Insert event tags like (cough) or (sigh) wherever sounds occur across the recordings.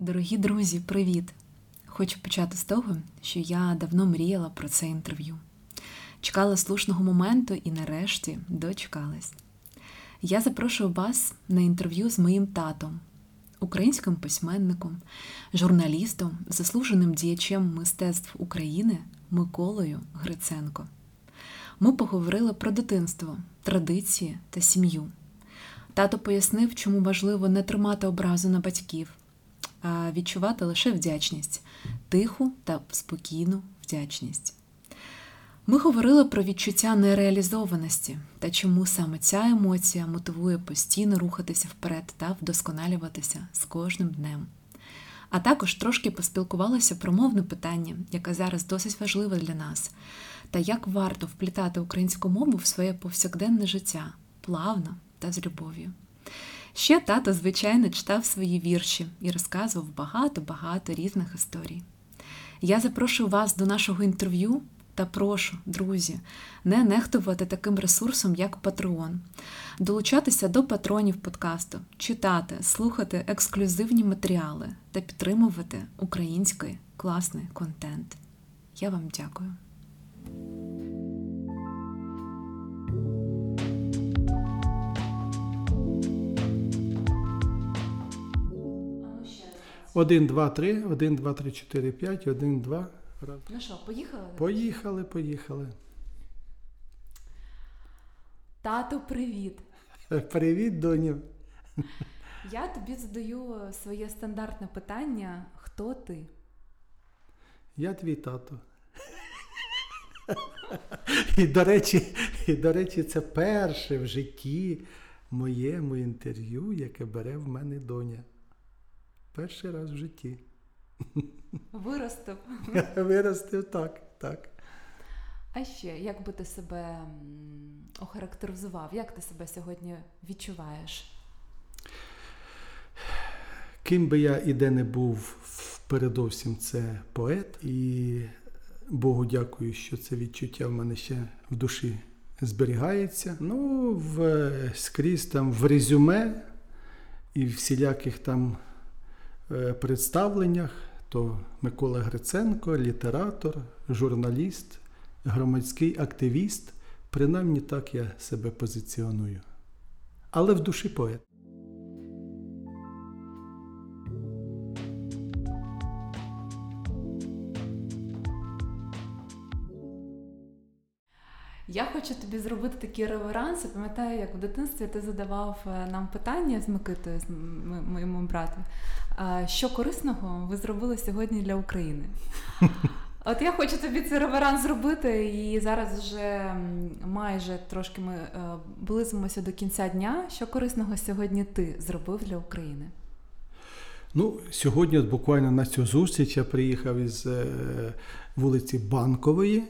Дорогі друзі, привіт! Хочу почати з того, що я давно мріяла про це інтерв'ю. Чекала слушного моменту і нарешті дочекалась. Я запрошую вас на інтерв'ю з моїм татом, українським письменником, журналістом, заслуженим діячем мистецтв України Миколою Гриценко. Ми поговорили про дитинство, традиції та сім'ю. Тато пояснив, чому важливо не тримати образу на батьків, а відчувати лише вдячність, тиху та спокійну вдячність. Ми говорили про відчуття нереалізованості та чому саме ця емоція мотивує постійно рухатися вперед та вдосконалюватися з кожним днем. А також трошки поспілкувалися про мовне питання, яке зараз досить важливе для нас, та як варто вплітати українську мову в своє повсякденне життя плавно та з любов'ю. Ще тато, звичайно, читав свої вірші і розказував багато-багато різних історій. Я запрошую вас до нашого інтерв'ю та прошу, друзі, не нехтувати таким ресурсом, як Patreon, долучатися до патронів подкасту, читати, слухати ексклюзивні матеріали та підтримувати український класний контент. Я вам дякую. Один, два, три, один, два, три, чотири, п'ять, один, два. Раз. Ну що, поїхали? Поїхали, поїхали. Тато, привіт! (laughs) Привіт, доню. Я тобі задаю своє стандартне питання: хто ти? Я твій тато. (laughs) І до речі, і, до речі, це перше в житті моєму інтерв'ю, яке бере в мене доня. Перший раз в житті. Виростив. (laughs) Виростив так, так. А ще, як би ти себе охарактеризував? Як ти себе сьогодні відчуваєш? Ким би я і де не був, передовсім це поет, і Богу дякую, що це відчуття в мене ще в душі зберігається. Ну, в, скрізь там в резюме і всіляких там представленнях, то Микола Гриценко, літератор, журналіст, громадський активіст. Принаймні так я себе позиціоную. Але в душі поет. Хочу тобі зробити такий реверанс. Я пам'ятаю, як в дитинстві ти задавав е, нам питання з Микитою, з моєму брату. Що корисного ви зробили сьогодні для України? (laughs) От я хочу тобі цей реверанс зробити, і зараз вже майже трошки ми е, близимося до кінця дня. Що корисного сьогодні ти зробив для України? Ну, сьогодні, буквально на цю зустріч я приїхав із е, вулиці Банкової,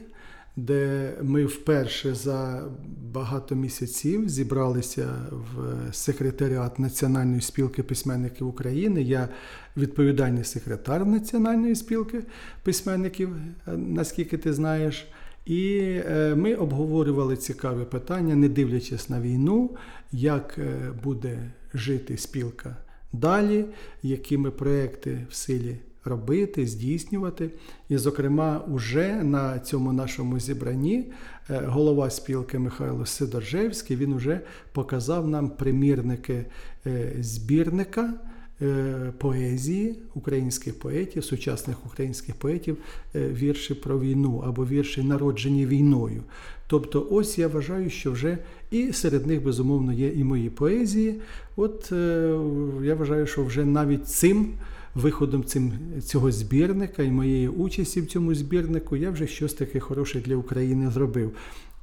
де ми вперше за багато місяців зібралися в секретаріат Національної спілки письменників України. Я відповідальний секретар Національної спілки письменників, е, наскільки ти знаєш. І е, ми обговорювали цікаві питання, не дивлячись на війну, як е, буде жити спілка далі, які ми проекти в силі робити, здійснювати. І, зокрема, уже на цьому нашому зібранні е, голова спілки Михайло Сидоржевський він вже показав нам примірники е, збірника. е, Поезії українських поетів, сучасних українських поетів, вірші про війну або вірші, народжені війною. Тобто, ось я вважаю, що вже і серед них, безумовно, є і мої поезії. От я вважаю, що вже навіть цим виходом цим, цього збірника і моєї участі в цьому збірнику я вже щось таке хороше для України зробив.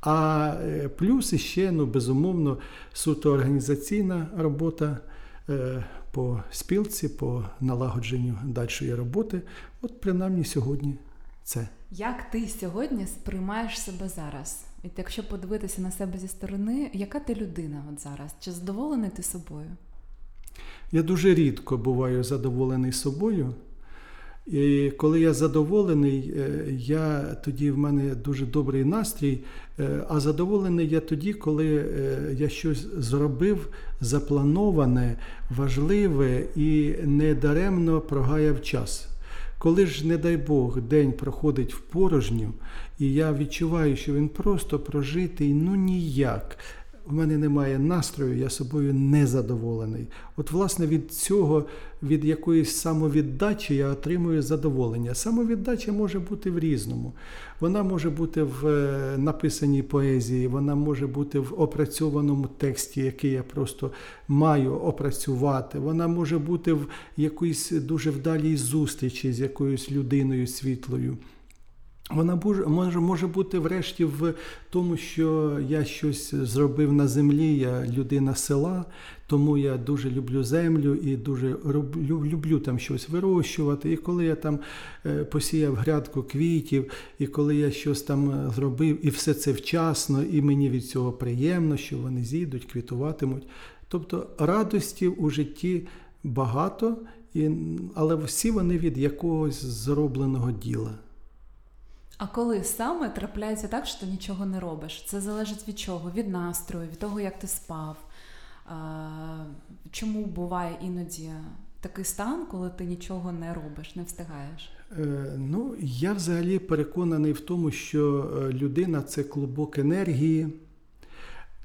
А е, плюс ще, ну, безумовно, суто організаційна робота е, по спілці, по налагодженню дальшої роботи. От принаймні сьогодні це. Як ти сьогодні сприймаєш себе зараз? І якщо подивитися на себе зі сторони, яка ти людина от зараз? Чи задоволений ти собою? Я дуже рідко буваю задоволений собою. І коли я задоволений, е, я тоді в мене дуже добрий настрій. Е, а задоволений я тоді, коли е, я щось зробив заплановане, важливе і недаремно прогаяв час. Коли ж, не дай Бог, день проходить в порожню, і я відчуваю, що він просто прожитий, ну ніяк в мене немає настрою, я собою не задоволений. От, власне, від цього, від якоїсь самовіддачі я отримую задоволення. Самовіддача може бути в різному. Вона може бути в е, написаній поезії, вона може бути в опрацьованому тексті, який я просто маю опрацювати. Вона може бути в якоїсь дуже вдалій зустрічі з якоюсь людиною світлою. Вона може може бути врешті в тому, що я щось зробив на землі, я людина села, тому я дуже люблю землю і дуже люблю, люблю там щось вирощувати. І коли я там е, посіяв грядку квітів, і коли я щось там е, зробив, і все це вчасно, і мені від цього приємно, що вони зійдуть, квітуватимуть. Тобто радостів у житті багато, і, але всі вони від якогось зробленого діла. А коли саме трапляється так, що ти нічого не робиш? Це залежить від чого? Від настрою, від того, як ти спав. Чому буває іноді такий стан, коли ти нічого не робиш, не встигаєш? Е, ну, я взагалі переконаний в тому, що е, людина це клубок енергії.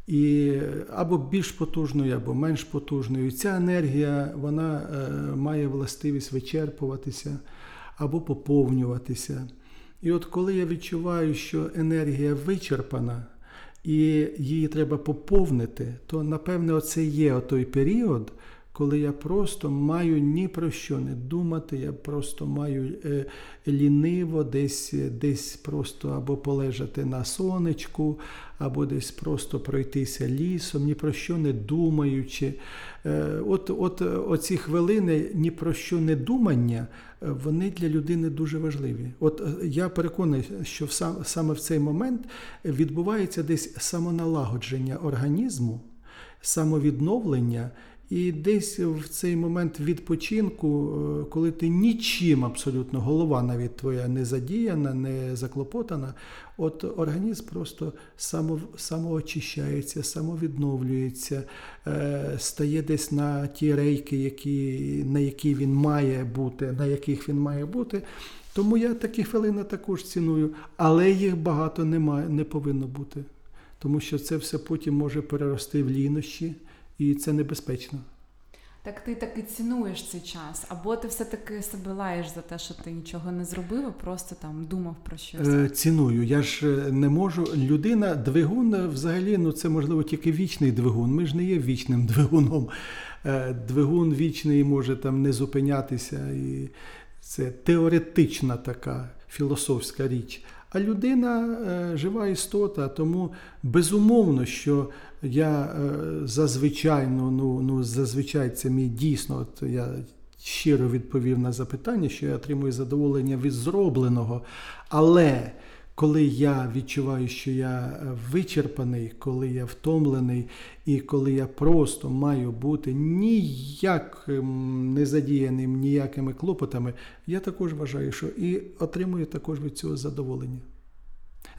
І або більш потужною, або менш потужною. Ця енергія вона е, має властивість вичерпуватися або поповнюватися. І от коли я відчуваю, що енергія вичерпана і її треба поповнити, то напевне оце є той період, коли я просто маю ні про що не думати, я просто маю е, ліниво десь десь просто або полежати на сонечку, або десь просто пройтися лісом, ні про що не думаючи. Е, от от оці хвилини ні про що не думання, вони для людини дуже важливі. От е, я переконаний, що саме в цей момент відбувається десь самоналагодження організму, самовідновлення. І десь в цей момент відпочинку, е, коли ти нічим абсолютно голова навіть твоя не задіяна, не заклопотана, от організм просто само, самоочищається, самовідновлюється, е, стає десь на ті рейки, які, на які він має бути, на яких він має бути. Тому я такі хвилини також ціную, але їх багато немає, не повинно бути. Тому що це все потім може перерости в лінощі і це небезпечно. Так ти таки цінуєш цей час, або ти все-таки себе лаєш за те, що ти нічого не зробив, а просто там думав про щось. Е, ціную. Я ж е, не можу. Людина, двигун е, взагалі, ну це можливо тільки вічний двигун. Ми ж не є вічним (laughs) двигуном. Двигун вічний може там не зупинятися. І це теоретична така філософська річ. А людина жива істота, тому безумовно, що я е, зазвичай, ну, ну, ну, зазвичай це мій дійсно, от я щиро відповів на запитання, що я отримую задоволення від зробленого. Але коли я відчуваю, що я вичерпаний, коли я втомлений, і коли я просто маю бути ніяк не задіяним ніякими клопотами, я також вважаю, що і отримую також від цього задоволення.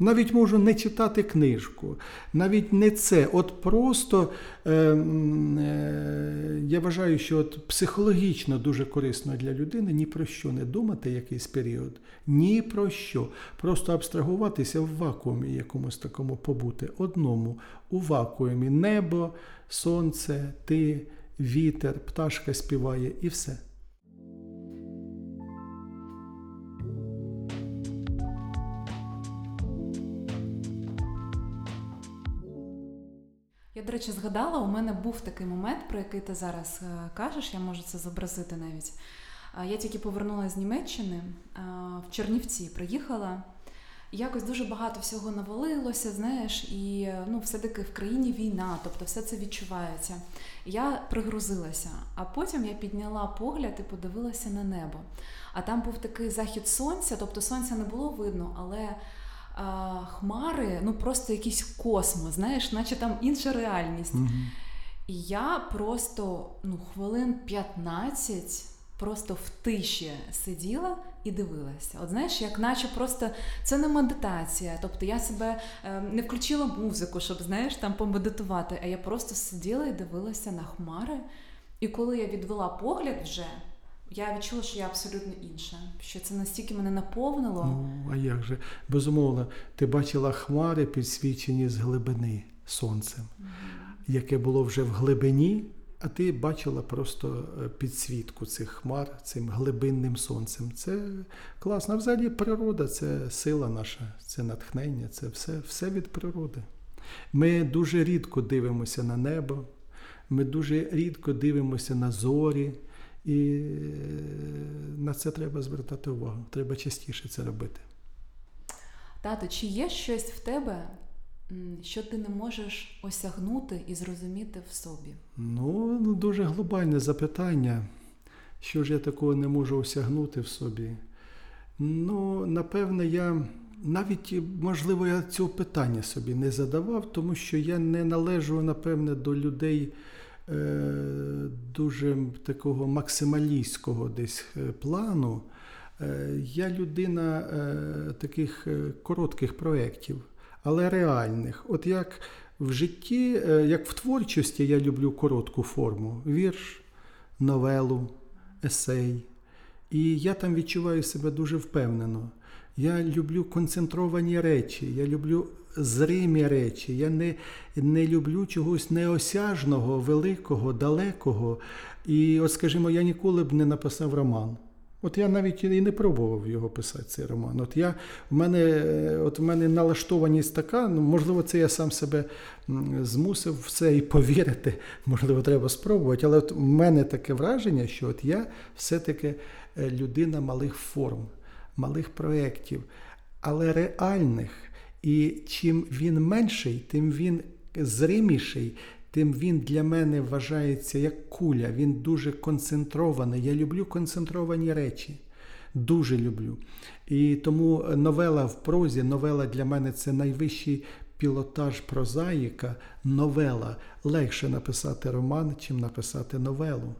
Навіть можу не читати книжку, навіть не це. От просто е, е, я вважаю, що от психологічно дуже корисно для людини ні про що не думати якийсь період, ні про що. Просто абстрагуватися в вакуумі якомусь такому побути, одному у вакуумі небо, сонце, ти, вітер, пташка співає і все. Я, до речі, згадала, у мене був такий момент, про який ти зараз е, кажеш, я можу це зобразити навіть. Я тільки повернулася з Німеччини в Чернівці, приїхала. Якось дуже багато всього навалилося, знаєш, і ну, все-таки в країні війна, тобто все це відчувається. Я пригрузилася, а потім я підняла погляд і подивилася на небо. А там був такий захід сонця, тобто сонця не було видно, але а, хмари, ну просто якийсь космос, знаєш, наче там інша реальність. Угу. І я просто ну, хвилин 15 просто в тиші сиділа, і дивилася. От знаєш, як наче просто це не медитація. Тобто я себе е, не включила музику, щоб знаєш там помедитувати, а я просто сиділа і дивилася на хмари. І коли я відвела погляд вже, я відчула, що я абсолютно інша. Що це настільки мене наповнило. Ну, а як же? Безумовно, ти бачила хмари, підсвічені з глибини сонцем, яке було вже в глибині, а ти бачила просто е, підсвітку цих хмар цим глибинним сонцем. Це класно. Взагалі природа це сила наша, це натхнення, це все, все від природи. Ми дуже рідко дивимося на небо, ми дуже рідко дивимося на зорі. І е, на це треба звертати увагу. Треба частіше це робити. Тато, чи є щось в тебе, що ти не можеш осягнути і зрозуміти в собі? Ну, ну, дуже глобальне запитання. Що ж я такого не можу осягнути в собі? Ну, напевне, я навіть, можливо, я цього питання собі не задавав, тому що я не належу, напевне, до людей дуже такого максималістського десь е, плану. Е, я людина е, таких е, коротких проєктів, але реальних. От як в житті, е, як в творчості, я люблю коротку форму: вірш, новелу, есей. І я там відчуваю себе дуже впевнено. Я люблю концентровані речі, я люблю зримі речі. Я не, не люблю чогось неосяжного, великого, далекого. І, от, скажімо, я ніколи б не написав роман. От я навіть і не пробував його писати, цей роман. От я, в мене, от в мене налаштованість така, ну, можливо, це я сам себе змусив в це і повірити. Можливо, треба спробувати. Але от в мене таке враження, що от я все-таки е, людина малих форм, малих проєктів, але реальних. І чим він менший, тим він зриміший, тим він для мене вважається як куля. Він дуже концентрований. Я люблю концентровані речі. Дуже люблю. І тому новела в прозі, новела для мене це найвищий пілотаж прозаїка. Новела. Легше написати роман, чим написати новелу.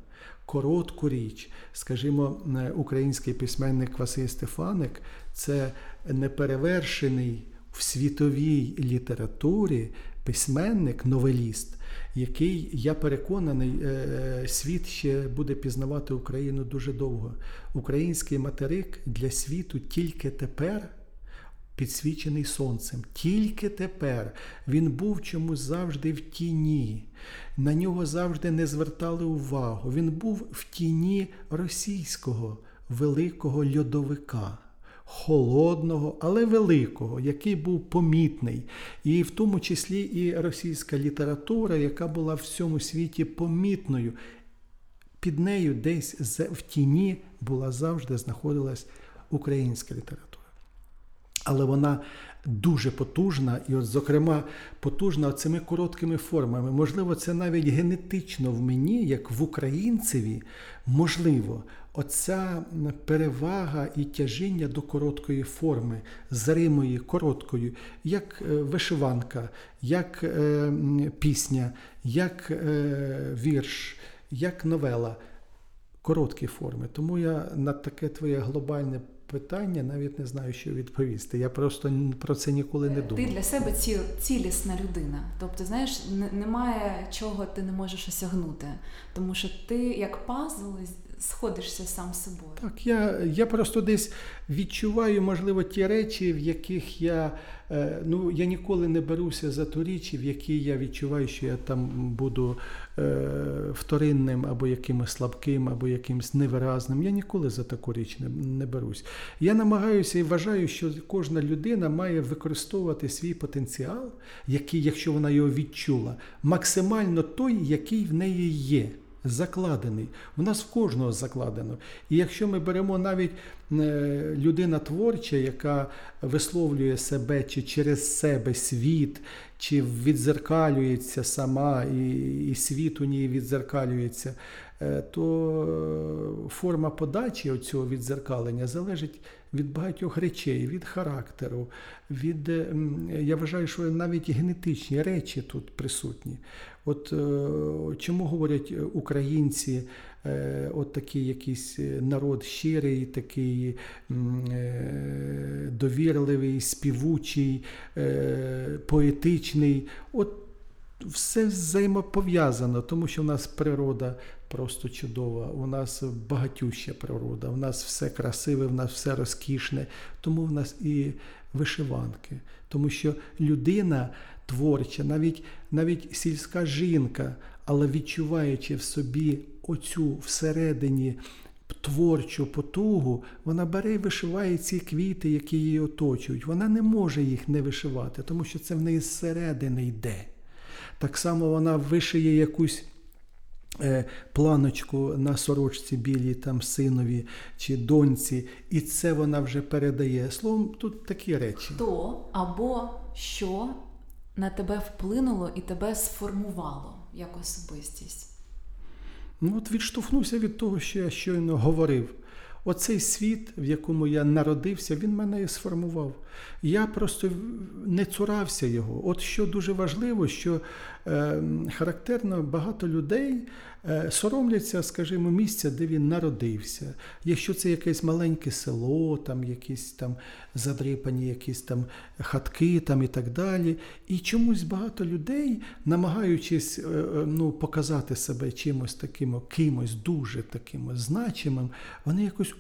Коротку річ, скажімо, е, український письменник Василь Стефаник це неперевершений в світовій літературі письменник, новеліст, який, я переконаний, е, світ ще буде пізнавати Україну дуже довго. Український материк для світу тільки тепер. Підсвічений сонцем. Тільки тепер він був чомусь завжди в тіні, на нього завжди не звертали увагу. Він був в тіні російського великого льодовика холодного, але великого, який був помітний, і в тому числі і російська література, яка була в всьому світі помітною. Під нею десь в тіні була завжди знаходилась українська література. Але вона дуже потужна, і, от, зокрема, потужна цими короткими формами. Можливо, це навіть генетично в мені, як в українцеві, можливо, оця перевага і тяжіння до короткої форми, зримої, короткої, як е, вишиванка, як е, пісня, як е, вірш, як новела. Короткі форми. Тому я на таке твоє глобальне питання навіть не знаю, що відповісти. Я просто про це ніколи не думав. Ти для себе ці, цілісна людина. Тобто, знаєш, немає чого ти не можеш осягнути, тому що ти як пазл сходишся сам з собою. Так, я я просто десь відчуваю, можливо, ті речі, в яких я е, ну, я ніколи не беруся за ту річ, в якій я відчуваю, що я там буду е, вторинним або якимось слабким, або якимось невиразним. Я ніколи за таку річ не, не берусь. Я намагаюся і вважаю, що кожна людина має використовувати свій потенціал, який, якщо вона його відчула, максимально той, який в неї є закладений. У нас в кожного закладено. І якщо ми беремо навіть е, людина творча, яка висловлює себе чи через себе світ, чи відзеркалюється сама, і, і світ у ній відзеркалюється. е, то форма подачі цього відзеркалення залежить від багатьох речей, від характеру, від е, я вважаю, що навіть генетичні речі тут присутні. От е, чому говорять е, українці, е, от такий якийсь народ щирий, такий довірливий, співучий, поетичний. От все взаємопов'язано, тому що в нас природа просто чудова, у нас багатюща природа, у нас все красиве, у нас все розкішне, тому в нас і вишиванки. Тому що людина творча, навіть, навіть сільська жінка, але відчуваючи в собі оцю всередині творчу потугу, вона бере і вишиває ці квіти, які її оточують. Вона не може їх не вишивати, тому що це в неї зсередини йде. Так само вона вишиє якусь е, планочку на сорочці білій там синові чи доньці, і це вона вже передає. Словом, тут такі речі. Хто або що на тебе вплинуло і тебе сформувало як особистість? Ну, от відштовхнувся від того, що я щойно говорив. Оцей світ, в якому я народився, він мене і сформував. Я просто не цурався його. От що дуже важливо, що характерно багато людей е, соромляться, скажімо, місця, де він народився. Якщо це якесь маленьке село, там якісь там задрипані якісь там хатки там і так далі. І чомусь багато людей, намагаючись е, е, ну, показати себе чимось таким, кимось дуже таким значимим, вони якось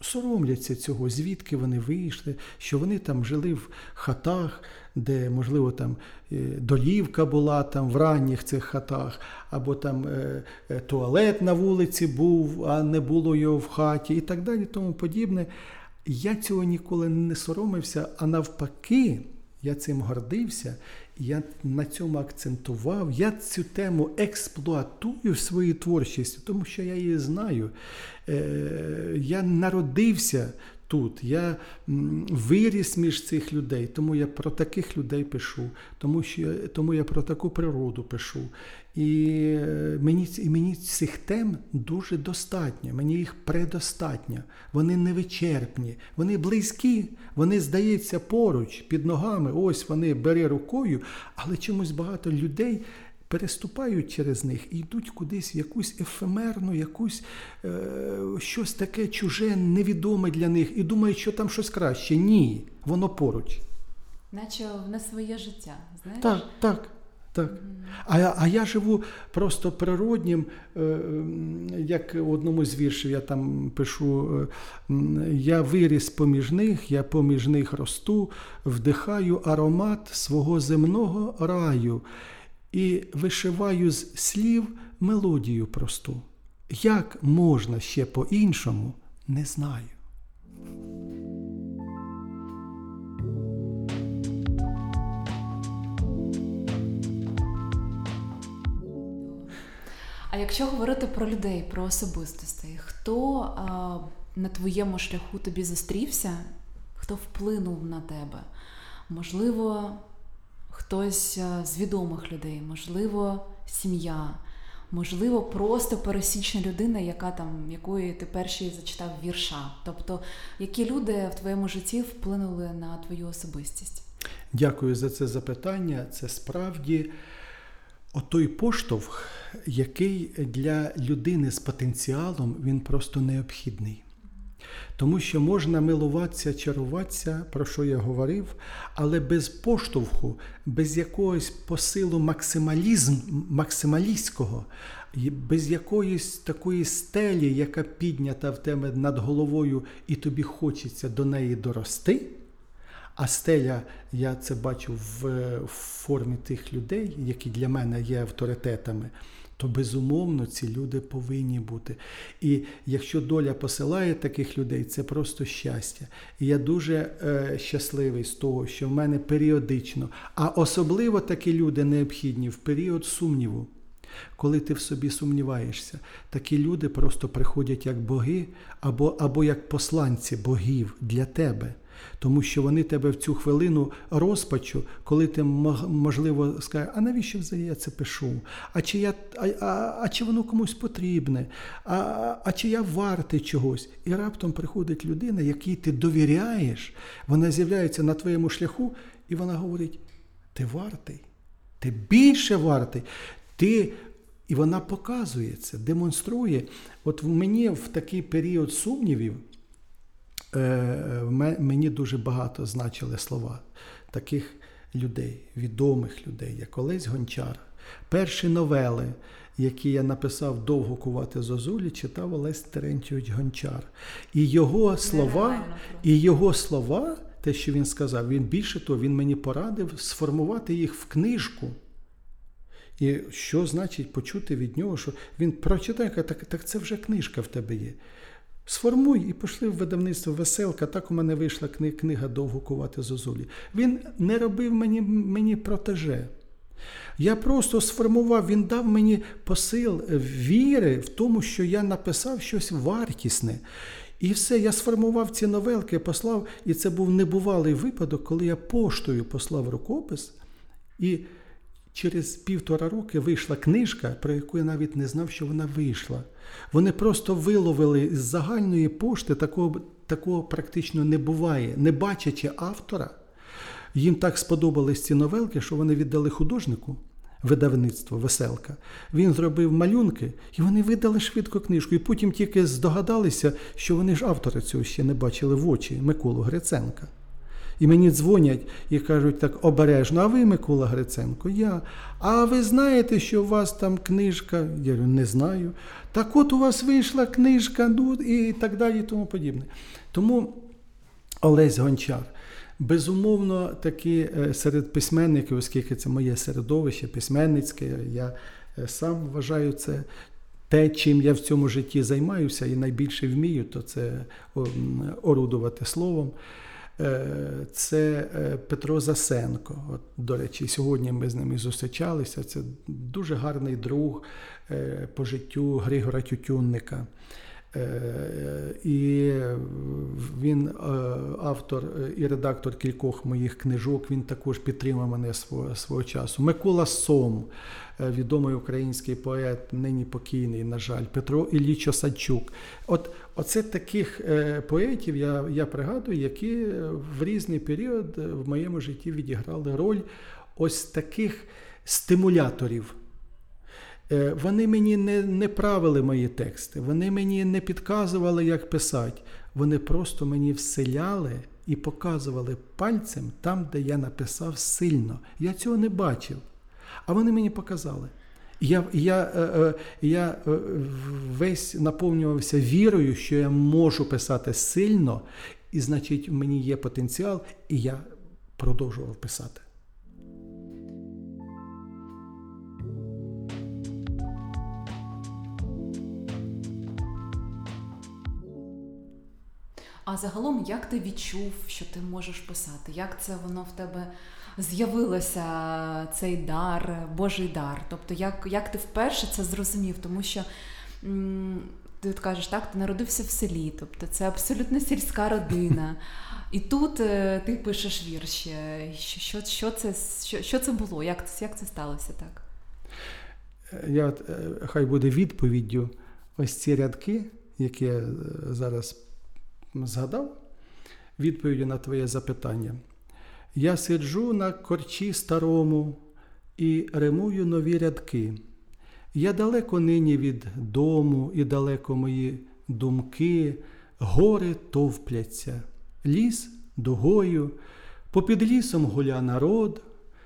соромляться цього, звідки вони вийшли, що вони там жили в хатах, де, можливо, там е, долівка була там в ранніх цих хатах, або там е, е, туалет на вулиці був, а не було його в хаті, і так далі, тому подібне. Я цього ніколи не соромився, а навпаки, я цим гордився, я на цьому акцентував. Я цю тему експлуатую в своїй творчості, тому що я її знаю. Е, Я народився тут, я виріс між цих людей, тому я про таких людей пишу, тому, що, тому я про таку природу пишу. І е, мені, і мені цих тем дуже достатньо, мені їх предостатньо. Вони невичерпні, вони близькі, вони, здається, поруч, під ногами, ось вони бери рукою, але чомусь багато людей переступають через них і йдуть кудись в якусь ефемерну, якусь е, щось таке чуже, невідоме для них, і думають, що там щось краще. Ні, воно поруч. Наче не своє життя, знаєш? Так, так. Так. А, я- а я живу просто природнім, е, як в одному з віршів я там пишу: е, я виріс поміж них, я поміж них росту, вдихаю аромат свого земного раю і вишиваю з слів мелодію просту. Як можна ще по-іншому, не знаю. А якщо говорити про людей, про особистостей, хто а, на твоєму шляху тобі зустрівся, хто вплинув на тебе? Можливо, хтось з відомих людей, можливо, сім'я, можливо, просто пересічна людина, яка там, якої ти перший зачитав вірша. Тобто, які люди в твоєму житті вплинули на твою особистість? Дякую за це запитання. Це справді отой поштовх, який для людини з потенціалом він просто необхідний. Тому що можна милуватися, чаруватися, про що я говорив, але без поштовху, без якогось посилу максималізм, максималістського, без якоїсь такої стелі, яка піднята в тебе над головою, і тобі хочеться до неї дорости. А стеля, я це бачу в, в формі тих людей, які для мене є авторитетами, то безумовно ці люди повинні бути. І якщо доля посилає таких людей, це просто щастя. І я дуже е, щасливий з того, що в мене періодично, а особливо такі люди необхідні в період сумніву. Коли ти в собі сумніваєшся, такі люди просто приходять як боги або, або як посланці богів для тебе. Тому що вони тебе в цю хвилину розпачу, коли ти можливо скажеш, а навіщо взагалі я це пишу? А чи я а, а, а чи воно комусь потрібне? А, а, чи я вартий чогось? І раптом приходить людина, якій ти довіряєш, вона з'являється на твоєму шляху, і вона говорить: ти вартий, ти більше вартий. Ти і вона показує це, демонструє. От в мені в такий період сумнівів мені дуже багато значили слова таких людей, відомих людей, як Олесь Гончар. Перші новели, які я написав довго кувати зозулі, читав Олесь Терентьович Гончар. І його слова, і його слова, те, що він сказав, він більше того, він мені порадив сформувати їх в книжку. І що значить почути від нього, що він прочитає, так, так це вже книжка в тебе є. Сформуй і пішли в видавництво Веселка. Так у мене вийшла книга довго кувати зозулі. Він не робив мені, мені протеже. Я просто сформував, він дав мені посил віри в тому, що я написав щось вартісне. І все, я сформував ці новелки, послав, і це був небувалий випадок, коли я поштою послав рукопис, і через півтора роки вийшла книжка, про яку я навіть не знав, що вона вийшла. Вони просто виловили з загальної пошти, такого, такого практично не буває, не бачачи автора. Їм так сподобались ці новелки, що вони віддали художнику видавництво Веселка. Він зробив малюнки, і вони видали швидко книжку. І потім тільки здогадалися, що вони ж автора цього ще не бачили в очі Миколу Гриценка. І мені дзвонять і кажуть так обережно, а ви Микола Гриценко? Я. А ви знаєте, що у вас там книжка? Я говорю, не знаю. Так от у вас вийшла книжка, ну і так далі, і тому подібне. Тому Олесь Гончар. Безумовно, таки е, серед письменників, оскільки це моє середовище письменницьке, я е, сам вважаю це те, чим я в цьому житті займаюся і найбільше вмію, то це орудувати словом. Е, Це е, Петро Засенко. От, до речі, сьогодні ми з ним і зустрічалися. Це дуже гарний друг е, по життю Григора Тютюнника. І він автор і редактор кількох моїх книжок. Він також підтримав мене свого, свого часу. Микола Сом, відомий український поет, нині покійний, на жаль, Петро Ілліч Осадчук. От оце таких е, поетів я, я пригадую, які е, в різний період е, в моєму житті відіграли роль ось таких стимуляторів. Е, Вони мені не, не правили мої тексти, вони мені не підказували, як писати. Вони просто мені вселяли і показували пальцем там, де я написав сильно. Я цього не бачив. А вони мені показали. Я, я, е, е, я е, весь наповнювався вірою, що я можу писати сильно, і значить, в мені є потенціал, і я продовжував писати. А загалом, як ти відчув, що ти можеш писати? Як це воно в тебе з'явилося, цей дар, Божий дар? Тобто, як, як ти вперше це зрозумів? Тому що ти от кажеш, так, ти народився в селі, тобто це абсолютно сільська родина. І тут е, ти пишеш вірші. Що, що, що, це, що, що це було? Як, як це сталося так? Я от, е, хай буде відповіддю ось ці рядки, які я е, зараз згадав, відповіддю на твоє запитання. Я сиджу на корчі старому і римую нові рядки. Я далеко нині від дому, і далеко мої думки, гори товпляться, ліс дугою, попід лісом гуля народ.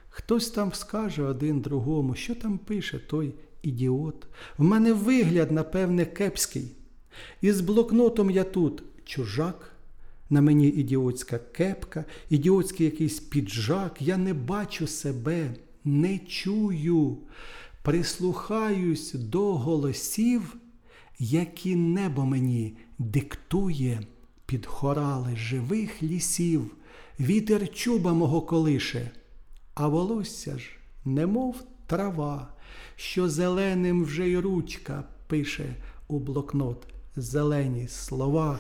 Хтось там скаже один другому, що там пише той ідіот. В мене вигляд, напевне, кепський. І з блокнотом я тут чужак, на мені ідіотська кепка, ідіотський якийсь піджак. Я не бачу себе, не чую, прислухаюсь до голосів, які небо мені диктує під хорали живих лісів, вітер чуба мого колише. А волосся ж, немов трава, що зеленим вже й ручка пише у блокнот зелені слова.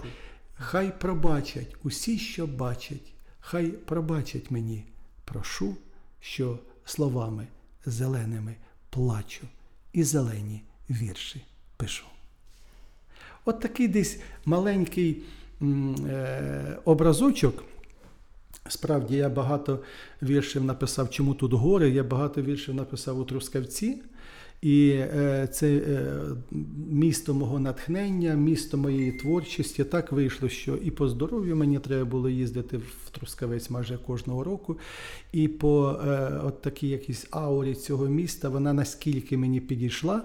Хай пробачать усі, що бачать, хай пробачать мені. Прошу, що словами зеленими плачу і зелені вірші пишу. От такий десь маленький е, образочок. Справді, я багато віршів написав, чому тут гори. Я багато віршів написав у Трускавці. І е, це е, місто мого натхнення, місто моєї творчості. Так вийшло, що і по здоров'ю мені треба було їздити в Трускавець майже кожного року. І по е, от такій якійсь аурі цього міста вона наскільки мені підійшла,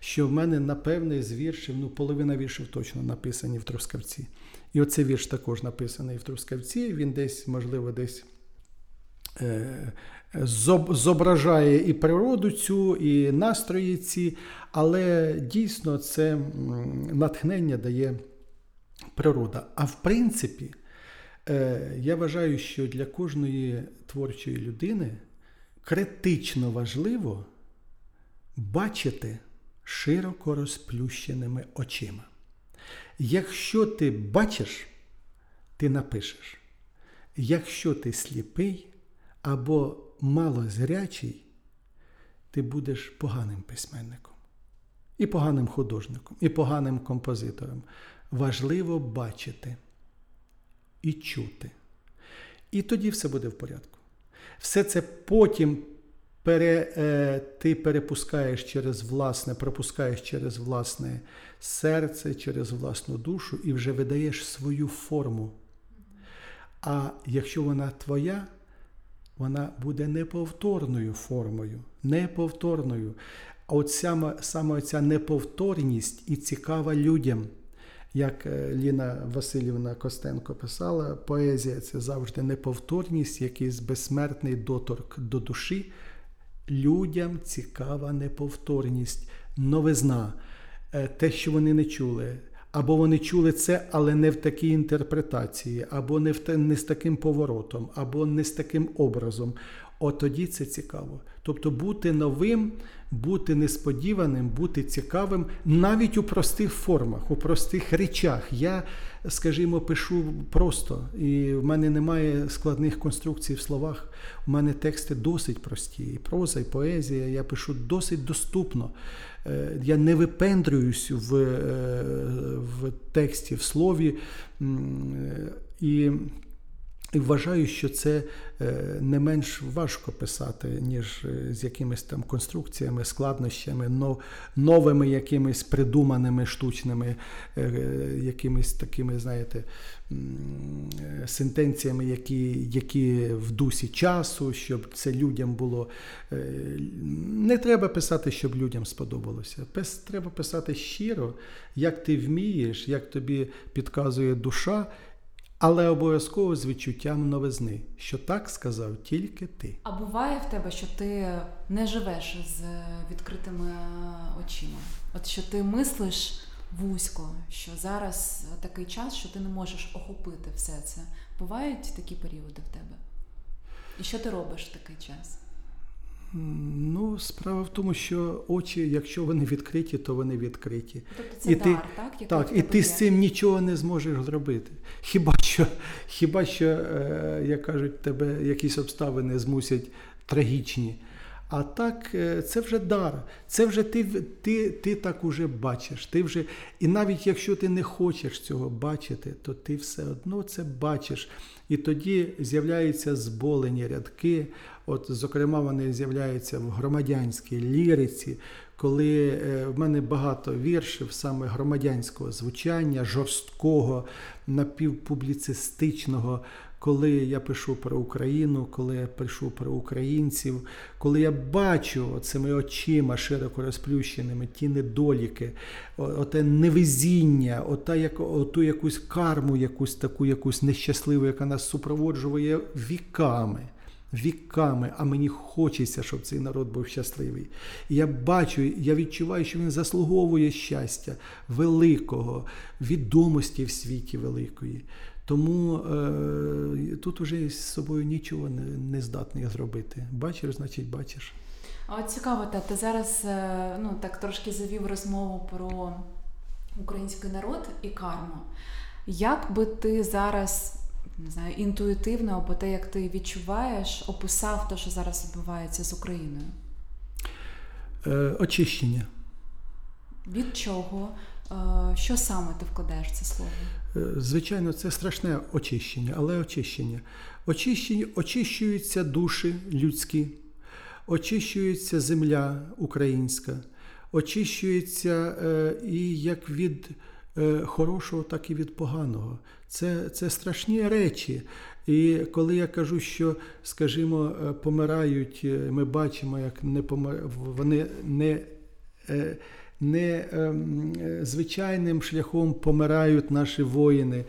що в мене, напевне, з віршів, ну, половина віршів точно написані в Трускавці. І оцей вірш також написаний в Трускавці. Він десь, можливо, десь. Зоб- зображає і природу цю, і настрої ці, але дійсно це натхнення дає природа. А в принципі, е, я вважаю, що для кожної творчої людини критично важливо бачити широко розплющеними очима. Якщо ти бачиш, ти напишеш. Якщо ти сліпий або малозрячий, ти будеш поганим письменником, і поганим художником, і поганим композитором. Важливо бачити і чути. І тоді все буде в порядку. Все це потім пере, е, ти перепускаєш через власне, пропускаєш через власне серце, через власну душу і вже видаєш свою форму. А якщо вона твоя, вона буде неповторною формою, неповторною. А от саме, саме ця неповторність і цікава людям. Як е, Ліна Васильівна Костенко писала, поезія це завжди неповторність, якийсь безсмертний доторк до душі. Людям цікава неповторність, новизна, е, те, що вони не чули. Або вони чули це, але не в такій інтерпретації, або не в не з таким поворотом, або не з таким образом. От тоді це цікаво. Тобто бути новим, бути несподіваним, бути цікавим навіть у простих формах, у простих речах. Я, скажімо, пишу просто, і в мене немає складних конструкцій в словах. У мене тексти досить прості. І проза, і поезія. Я пишу досить доступно. Е, Я не випендрююсь в, е, в тексті, в слові. Е, І і вважаю, що це е, не менш важко писати, ніж е, з якимись там конструкціями, складнощами, новими якимись придуманими штучними, е, якимись такими, знаєте, сентенціями, які, які в дусі часу, щоб це людям було. Не треба писати, щоб людям сподобалося. Треба писати щиро, як ти вмієш, як тобі підказує душа. Але обов'язково з відчуттям новизни, що так сказав тільки ти. А буває в тебе, що ти не живеш з відкритими очима? От що ти мислиш вузько, що зараз такий час, що ти не можеш охопити все це. Бувають такі періоди в тебе? І що ти робиш в такий час? Ну, справа в тому, що очі, якщо вони відкриті, то вони відкриті. Тобто це І дар, ти- так? Який Так, і ти є? з цим нічого не зможеш зробити. Хіба що, хіба що, е, як кажуть, тебе якісь обставини змусять трагічні. А так, е, це вже дар. Це вже ти, ти, ти так уже бачиш. Ти вже, і навіть якщо ти не хочеш цього бачити, то ти все одно це бачиш. І тоді з'являються зболені рядки. От, зокрема, вони з'являються в громадянській ліриці, коли е, в мене багато віршів саме громадянського звучання, жорсткого, напівпубліцистичного, коли я пишу про Україну, коли я пишу про українців, коли я бачу цими очима широко розплющеними ті недоліки, оте невезіння, ота, як, оту якусь карму, якусь таку, якусь нещасливу, яка нас супроводжує віками віками, а мені хочеться, щоб цей народ був щасливий. І я бачу, я відчуваю, що він заслуговує щастя великого, відомості в світі великої. Тому е, тут уже з собою нічого не, не здатний зробити. Бачиш, значить, бачиш. А цікаво, та ти зараз е, ну так трошки завів розмову про український народ і карму. Як би ти зараз не знаю, інтуїтивно або те, як ти відчуваєш, описав те, що зараз відбувається з Україною? Е, очищення. Від чого? Е, що саме ти вкладаєш в це слово? Е, звичайно, це страшне очищення, але очищення. Очищення очищуються душі людські, очищується земля українська, очищується е, і як від хорошого, так і від поганого. Це, Це страшні речі. І коли я кажу, що, скажімо, помирають, ми бачимо, як не помир... вони не не ем, звичайним шляхом помирають наші воїни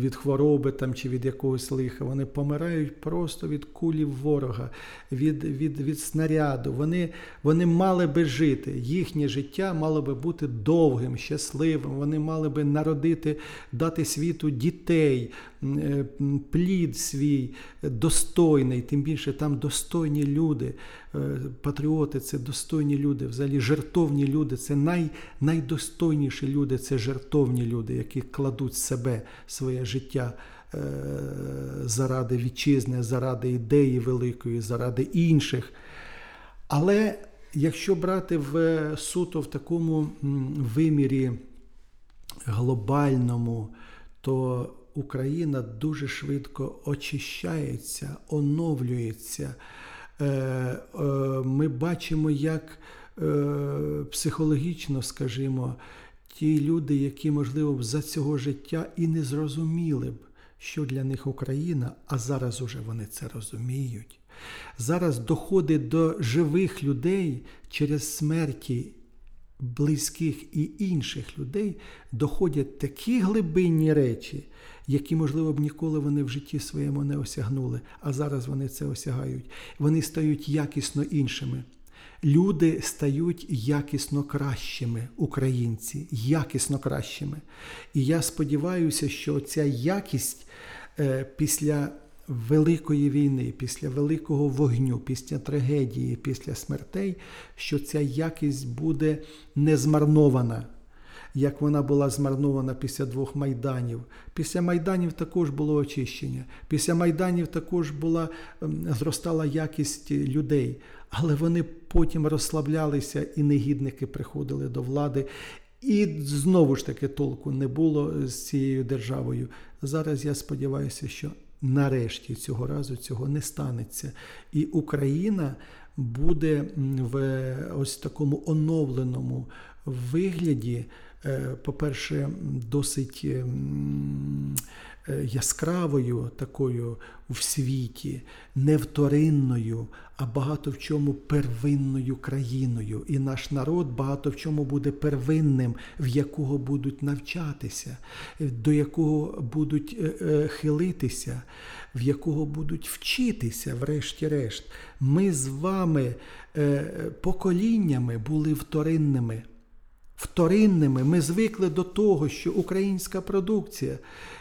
від хвороби там, чи від якогось лиха. Вони помирають просто від кулі ворога, від від, від снаряду. Вони вони мали би жити. Їхнє життя мало би бути довгим, щасливим. Вони мали би народити, дати світу дітей, плід свій достойний, тим більше там достойні люди. Е, патріоти це достойні люди, взагалі жертовні люди. Це най, найдостойніші люди, це жертовні люди, які кладуть себе, своє життя е, заради вітчизни, заради ідеї великої, заради інших. Але якщо брати в суто в такому вимірі глобальному, то Україна дуже швидко очищається, оновлюється. Е, е, ми бачимо, як психологічно, скажімо, ті люди, які, можливо, за цього життя і не зрозуміли б, що для них Україна, а зараз уже вони це розуміють. Зараз доходить до живих людей через смерті близьких і інших людей, доходять такі глибинні речі, які, можливо, б ніколи вони в житті своєму не осягнули, а зараз вони це осягають. Вони стають якісно іншими люди стають якісно кращими, українці, якісно кращими. І я сподіваюся, що ця якість е, після великої війни, після великого вогню, після трагедії, після смертей, що ця якість буде не змарнована. Як вона була змарнована після двох майданів. Після майданів також було очищення. Після майданів також була зростала якість людей але вони потім розслаблялися, і негідники приходили до влади. І знову ж таки толку не було з цією державою. Зараз я сподіваюся, що нарешті цього разу цього не станеться. І Україна буде в ось такому оновленому вигляді, по-перше, досить Е, яскравою такою в світі, не вторинною, а багато в чому первинною країною. І наш народ багато в чому буде первинним, в якого будуть навчатися, до якого будуть е, е, хилитися, в якого будуть вчитися, врешті-решт. Ми з вами поколіннями були вторинними. Вторинними ми звикли до того, що українська продукція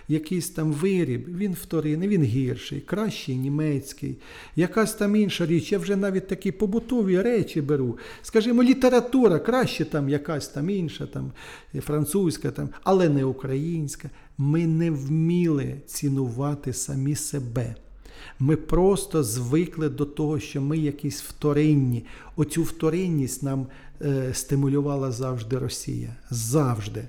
якийсь там виріб, він вторинний, він гірший, кращий німецький, якась там інша річ. Я вже навіть такі побутові речі беру. Скажімо, література краще там якась там інша, там французька, там, але не українська. Ми не вміли цінувати самі себе. Ми просто звикли до того, що ми якісь вторинні. Оцю вторинність нам е, стимулювала завжди Росія. Завжди.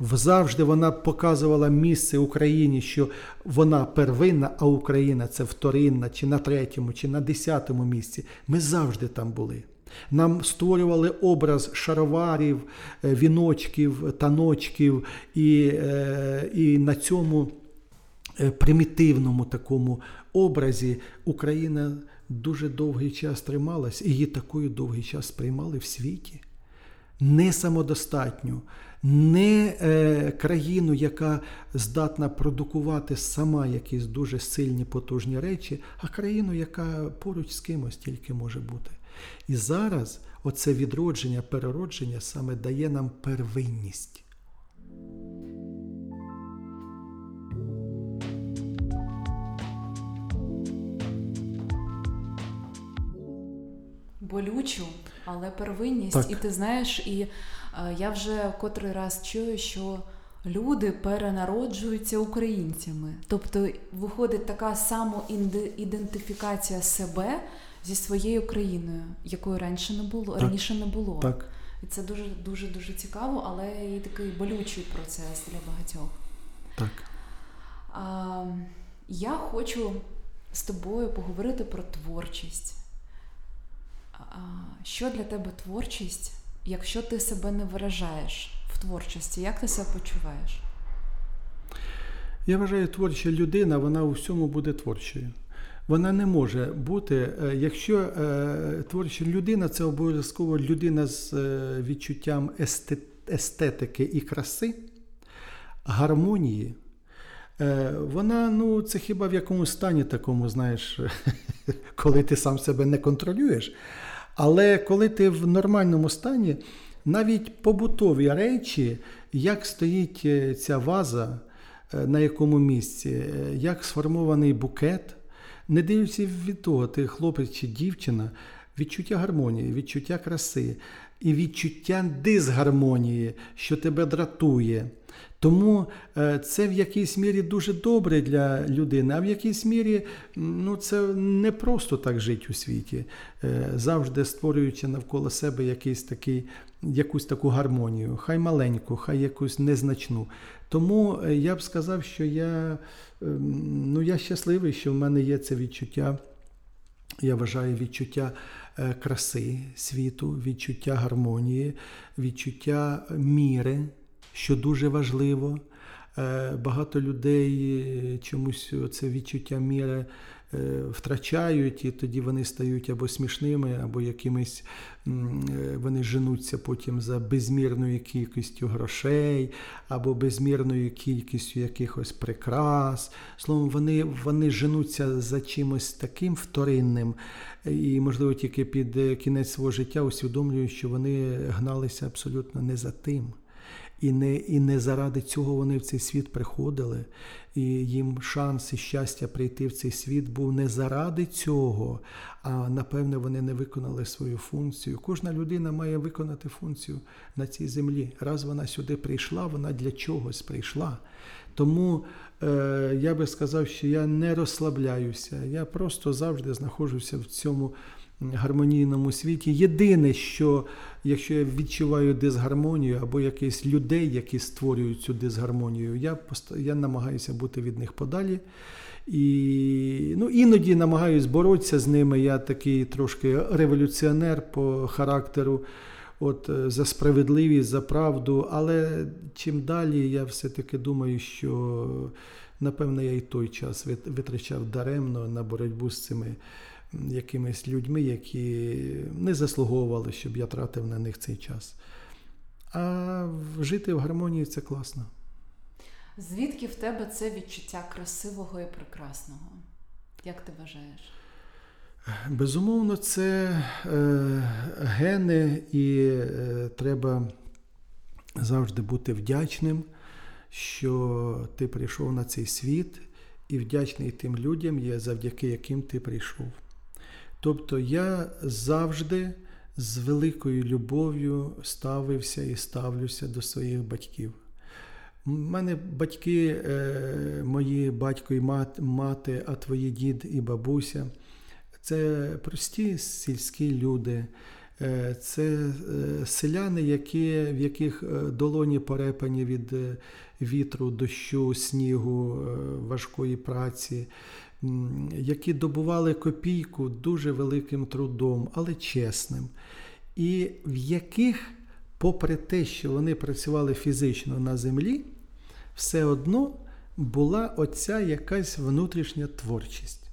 Завжди вона показувала місце Україні, що вона первинна, а Україна це вторинна, чи на третьому, чи на десятому місці. Ми завжди там були. Нам створювали образ шароварів, е, віночків, таночків, і, е, і на цьому е, примітивному такому образі Україна дуже довгий час трималась, і її такою довгий час сприймали в світі. Не самодостатню не е, країну, яка здатна продукувати сама якісь дуже сильні потужні речі, а країну, яка поруч з кимось тільки може бути. І зараз оце відродження, переродження саме дає нам первинність. Болючу, але первинність. Так. І ти знаєш, і Е, я вже котрий раз чую, що люди перенароджуються українцями. Тобто виходить така самоідентифікація себе зі своєю країною, якої раніше не було Так. раніше не було. Так. І це дуже дуже дуже цікаво, але і такий болючий процес для багатьох. Так. А, я хочу з тобою поговорити про творчість. Що для тебе творчість, якщо ти себе не виражаєш в творчості? Як ти себе почуваєш? Я вважаю, творча людина, вона у всьому буде творчою. Вона не може бути, е, якщо е, творча людина це обов'язково людина з е, відчуттям естетики і краси, гармонії. Вона, ну, це хіба в якомусь стані такому, знаєш, (laughs) коли ти сам себе не контролюєш. Але коли ти в нормальному стані, навіть побутові речі, як стоїть е, ця ваза, е, на якому місці, е, як сформований букет, не дивлячись від того, ти хлопець чи дівчина, відчуття гармонії, відчуття краси і відчуття дисгармонії, що тебе дратує. Тому е, це в якійсь мірі дуже добре для людини, а в якійсь мірі ну, це не просто так жити у світі, е, завжди створюючи навколо себе якийсь такий, якусь таку гармонію, хай маленьку, хай якусь незначну. Тому е, я б сказав, що я, ем, ну, я щасливий, що в мене є це відчуття. Я вважаю відчуття краси світу, відчуття гармонії, відчуття міри, що дуже важливо. Е, Багато людей е, чомусь це відчуття міри е, втрачають, і тоді вони стають або смішними, або якимись вони женуться потім за безмірною кількістю грошей, або безмірною кількістю якихось прикрас. Словом, вони, вони женуться за чимось таким вторинним, і, можливо, тільки під кінець свого життя усвідомлюють, що вони гналися абсолютно не за тим. І не, і не заради цього вони в цей світ приходили, і їм шанс і щастя прийти в цей світ був не заради цього, а напевне вони не виконали свою функцію. Кожна людина має виконати функцію на цій землі. Раз вона сюди прийшла, вона для чогось прийшла. Тому е, я би сказав, що я не розслабляюся, я просто завжди знаходжуся в цьому гармонійному світі. Єдине, що якщо я відчуваю дисгармонію або якихось людей, які створюють цю дисгармонію, я, я намагаюся бути від них подалі. І ну, іноді намагаюся боротися з ними. Я такий трошки революціонер по характеру. От е, за справедливість, за правду, але чим далі я все-таки думаю, що напевно я і той час витрачав даремно на боротьбу з цими якимись людьми, які не заслуговували, щоб я тратив на них цей час. А жити в гармонії це класно. Звідки в тебе це відчуття красивого і прекрасного? Як ти вважаєш? Безумовно, це е, гени, і е, треба завжди бути вдячним, що ти прийшов на цей світ, і вдячний тим людям завдяки яким ти прийшов. Тобто я завжди з великою любов'ю ставився і ставлюся до своїх батьків. У мене батьки, е, мої батько і мат- мати, а твої дід і бабуся. Це прості сільські люди, е, це е, селяни, які, в яких долоні порепані від вітру, дощу, снігу, важкої праці, які добували копійку дуже великим трудом, але чесним, і в яких, попри те, що вони працювали фізично на землі, все одно була оця якась внутрішня творчість.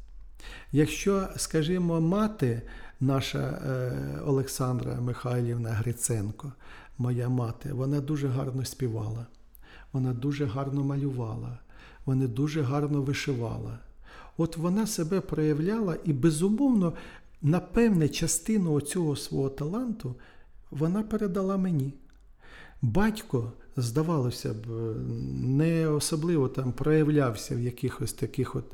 Якщо, скажімо, мати наша е, Олександра Михайлівна Гриценко, моя мати, вона дуже гарно співала, вона дуже гарно малювала, вона дуже гарно вишивала. От вона себе проявляла і, безумовно, напевне, частину цього свого таланту вона передала мені. Батько, здавалося б, не особливо там проявлявся в якихось таких от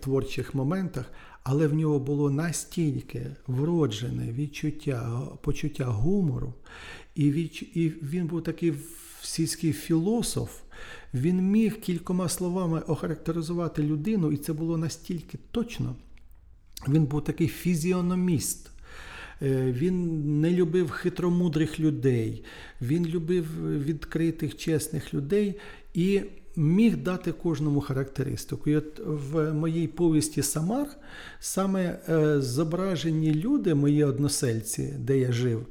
творчих моментах, але в нього було настільки вроджене відчуття, почуття гумору, і він був такий сільський філософ, він міг кількома словами охарактеризувати людину, і це було настільки точно. Він був такий фізіономіст. Е, Він не любив хитромудрих людей, він любив відкритих, чесних людей і міг дати кожному характеристику. І от в моїй повісті Самар саме е, зображені люди, мої односельці, де я жив,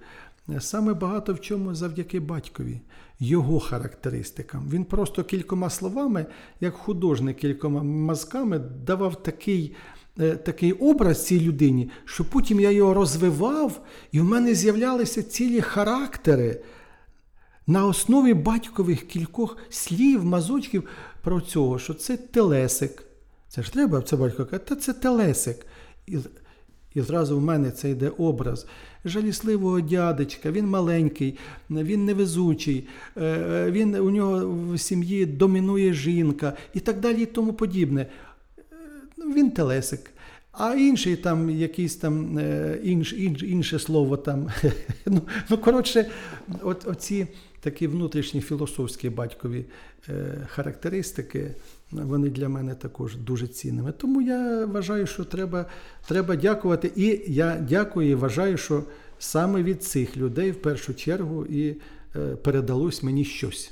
саме багато в чому завдяки батькові, його характеристикам. Він просто кількома словами, як художник, кількома мазками давав такий. е, Такий образ цій людині, що потім я його розвивав, і в мене з'являлися цілі характери на основі батькових кількох слів, мазочків про цього, що це телесик. Це ж треба, це батько каже, та це телесик. І, і зразу в мене це йде образ жалісливого дядечка, він маленький, він невезучий, е, він, у нього в сім'ї домінує жінка і так далі, і тому подібне. Ну, він телесик. А інший там якийсь там е, інш, інш, інше слово там. (laughs) ну, ну, коротше, от, оці такі внутрішні філософські батькові е, характеристики, вони для мене також дуже цінними. Тому я вважаю, що треба, треба дякувати. І я дякую і вважаю, що саме від цих людей в першу чергу і е, передалось мені щось.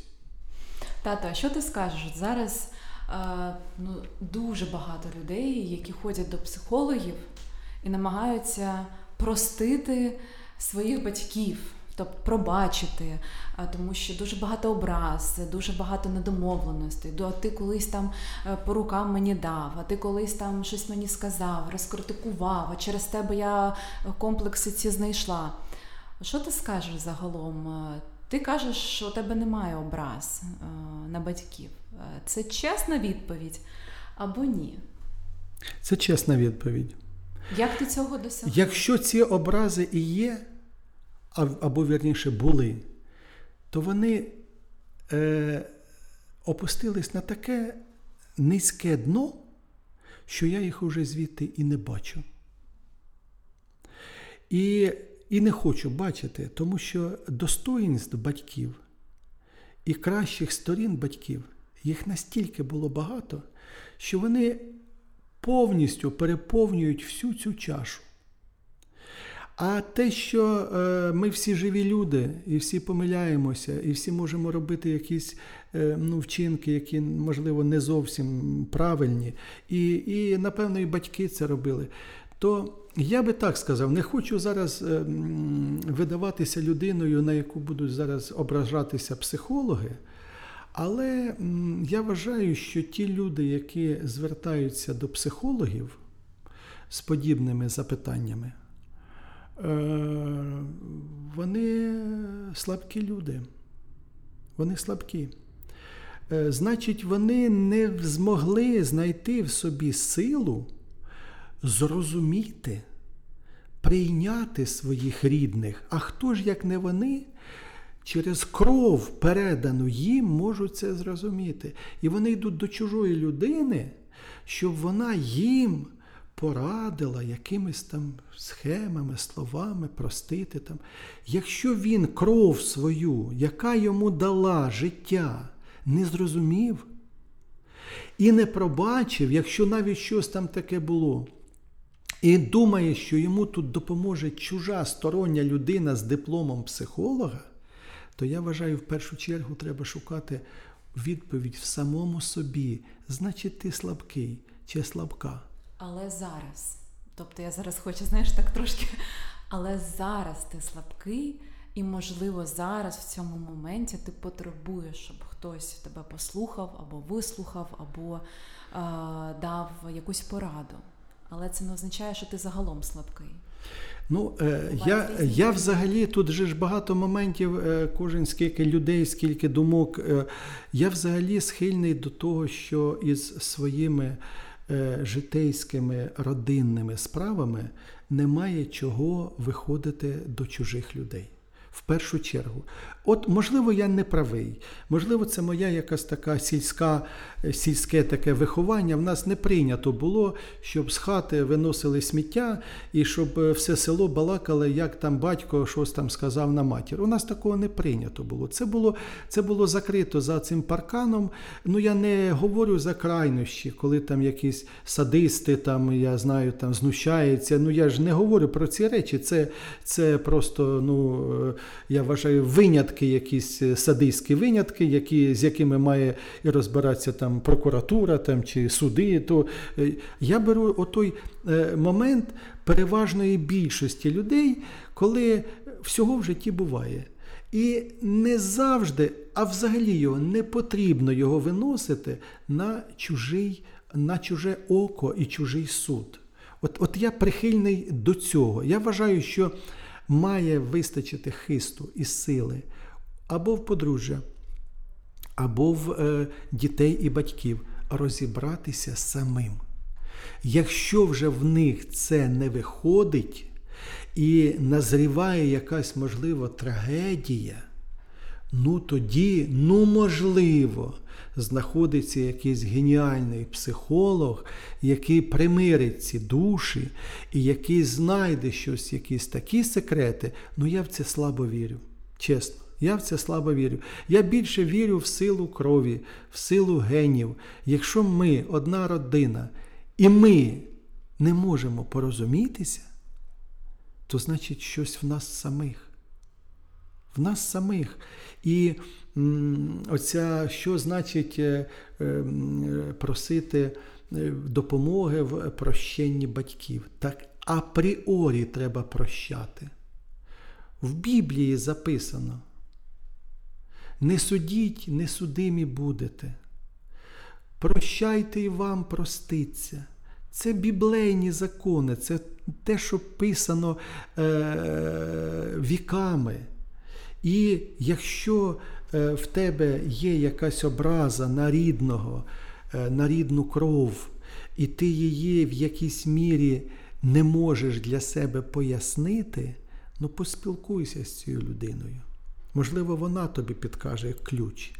Тато, а що ти скажеш? Зараз е, ну, дуже багато людей, які ходять до психологів і намагаються простити своїх батьків, тобто пробачити, е, тому що дуже багато образ, дуже багато недомовленостей. До а ти колись там е, по рукам мені дав, а ти колись там щось мені сказав, розкритикував, а через тебе я комплекси ці знайшла. Що ти скажеш загалом? Е, Ти кажеш, що у тебе немає образ е, на батьків. Е, Це чесна відповідь або ні? Це чесна відповідь. Як ти цього досяг? Якщо ці образи і є, або вірніше були, то вони е, опустились на таке низьке дно, що я їх уже звідти і не бачу. І, і не хочу бачити, тому що достоїнств батьків і кращих сторін батьків їх настільки було багато, що вони повністю переповнюють всю цю чашу. А те, що е, ми всі живі люди, і всі помиляємося, і всі можемо робити якісь е, ну, вчинки, які, можливо, не зовсім правильні, і, і напевно, і батьки це робили, то я би так сказав, не хочу зараз е, видаватися людиною, на яку будуть зараз ображатися психологи. Але я вважаю, що ті люди, які звертаються до психологів з подібними запитаннями, вони слабкі люди. Вони слабкі. Е, Значить, вони не змогли знайти в собі силу зрозуміти, прийняти своїх рідних. А хто ж, як не вони, через кров, передану їм, можуть це зрозуміти. І вони йдуть до чужої людини, щоб вона їм порадила якимись там схемами, словами простити там. Якщо він кров свою, яка йому дала життя, не зрозумів і не пробачив, якщо навіть щось там таке було. І думає, що йому тут допоможе чужа стороння людина з дипломом психолога, то я вважаю, в першу чергу треба шукати відповідь в самому собі. Значить, ти слабкий чи слабка. Але зараз. Тобто я зараз хочу, знаєш, так трошки. Але зараз ти слабкий, і, можливо, зараз в цьому моменті ти потребуєш, щоб хтось тебе послухав, або вислухав, або е, дав якусь пораду. Але це не означає, що ти загалом слабкий. Ну, е, я, я взагалі тут же ж багато моментів, е, кожен скільки людей, скільки думок. Е, я взагалі схильний до того, що із своїми житейськими родинними справами немає чого виходити до чужих людей. В першу чергу. От, можливо, я не правий. Можливо, це моя якась така сільська, е, сільське таке виховання. В нас не прийнято було, щоб з хати виносили сміття і щоб е, все село балакало, як там батько щось там сказав на матір. У нас такого не прийнято було. Це було, це було закрито за цим парканом. Ну, я не говорю за крайнощі, коли там якісь садисти, там, я знаю, там знущаються. Ну, я ж не говорю про ці речі. Це, це просто, ну, е, я вважаю, винятки, якісь е, садистські винятки, які, з якими має розбиратися там прокуратура там, чи суди. То е, я беру отой е, момент переважної більшості людей, коли всього в житті буває. І не завжди, а взагалі його не потрібно його виносити на чужий, на чуже око і чужий суд. От, От я прихильний до цього. Я вважаю, що має вистачити хисту і сили або в подружжя, або в е, дітей і батьків розібратися самим. Якщо вже в них це не виходить і назріває якась можливо трагедія, ну тоді, ну можливо, знаходиться якийсь геніальний психолог, який примирить ці душі і який знайде щось, якісь такі секрети, ну я в це слабо вірю. Чесно. Я в це слабо вірю. Я більше вірю в силу крові, в силу генів. Якщо ми одна родина, і ми не можемо порозумітися, то значить щось в нас самих. В нас самих. І оця, що значить е, е, просити е, допомоги в прощенні батьків. Так апріорі треба прощати. В Біблії записано. Не судіть, не судимі будете. Прощайте і вам проститься. Це біблейні закони, це те, що писано е, віками. І якщо е, в тебе є якась образа на рідного, е, на рідну кров, і ти її в якійсь мірі не можеш для себе пояснити, ну поспілкуйся з цією людиною. Можливо, вона тобі підкаже ключ.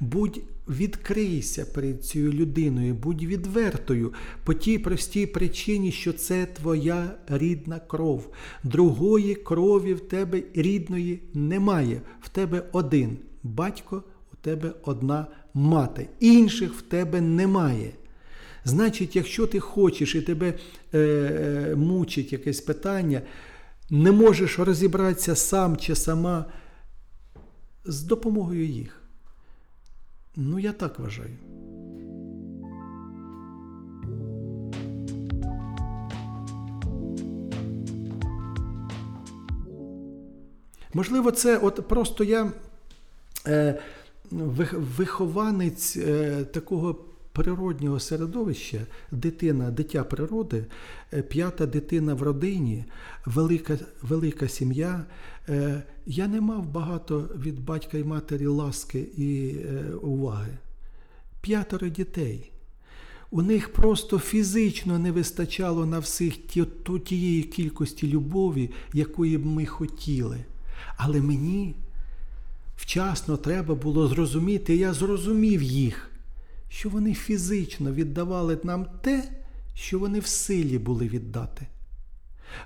Будь відкрийся перед цією людиною, будь відвертою по тій простій причині, що це твоя рідна кров. Другої крові в тебе рідної немає. В тебе один батько, у тебе одна мати. Інших в тебе немає. Значить, якщо ти хочеш і тебе е, е, мучить якесь питання, не можеш розібратися сам чи сама з допомогою їх. Ну, я так вважаю. Можливо, це от просто я е, вихованець е, такого природнього середовища, дитина, дитя природи, е, п'ята дитина в родині, велика, велика сім'я. Е, я не мав багато від батька і матері ласки і е, уваги. П'ятеро дітей. У них просто фізично не вистачало на всіх тієї кількості любові, якої б ми хотіли. Але мені вчасно треба було зрозуміти, я зрозумів їх, що вони фізично віддавали нам те, що вони в силі були віддати.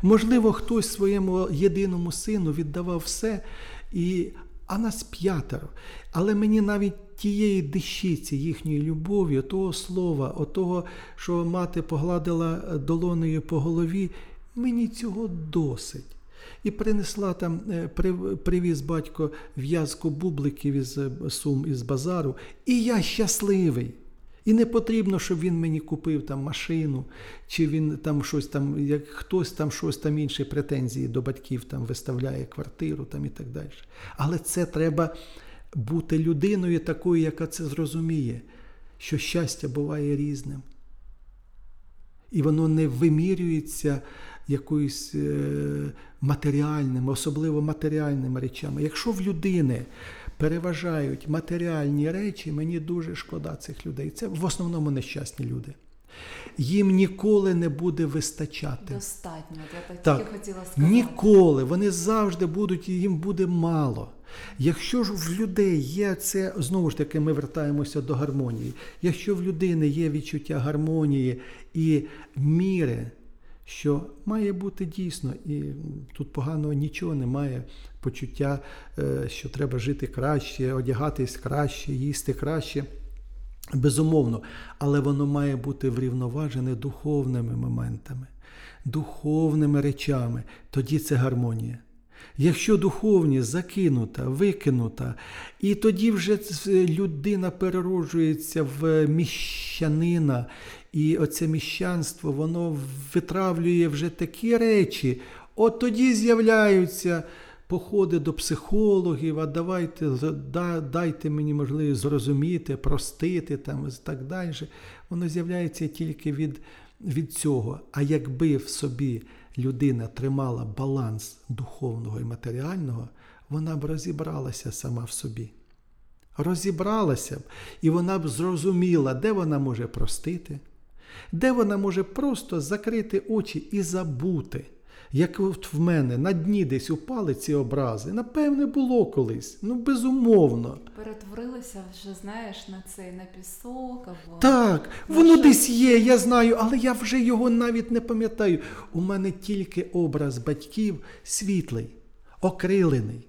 Можливо, хтось своєму єдиному сину віддавав все, і, а нас п'ятеро. Але мені навіть тієї дещиці їхньої любові, того слова, того, що мати погладила долонею по голові, мені цього досить. І принесла там, е, привіз батько в'язку бубликів із сум із базару, і я щасливий. І не потрібно, щоб він мені купив там машину, чи він там щось там, як хтось там щось там інші претензії до батьків там виставляє квартиру там і так далі. Але це треба бути людиною такою, яка це зрозуміє, що щастя буває різним. І воно не вимірюється якоюсь е, матеріальним, особливо матеріальними речами. Якщо в людини переважають матеріальні речі, мені дуже шкода цих людей. Це в основному нещасні люди. Їм ніколи не буде вистачати. Достатньо. Я так, Так. тільки хотіла сказати. Ніколи. Вони завжди будуть, їм буде мало. Якщо ж в людей є це, знову ж таки, ми вертаємося до гармонії. Якщо в людини є відчуття гармонії і міри, що має бути дійсно, і тут поганого нічого немає, почуття, е, що треба жити краще, одягатись краще, їсти краще. Безумовно, але воно має бути врівноважене духовними моментами, духовними речами. Тоді це гармонія. Якщо духовність закинута, викинута, і тоді вже людина перероджується в міщанина, і оце міщанство воно витравлює вже такі речі, от тоді з'являються походи до психологів, а давайте дайте мені можливість зрозуміти, простити там і так далі. Воно з'являється тільки від, від цього. А якби в собі людина тримала баланс духовного і матеріального, вона б розібралася сама в собі. Розібралася б, і вона б зрозуміла, де вона може простити, де вона може просто закрити очі і забути. Як от в мене на дні десь упали ці образи, напевне, було колись. Ну, безумовно. Перетворилися вже, знаєш, на цей на пісок або Так, воно що? десь є, я знаю, але я вже його навіть не пам'ятаю. У мене тільки образ батьків світлий, окрилений.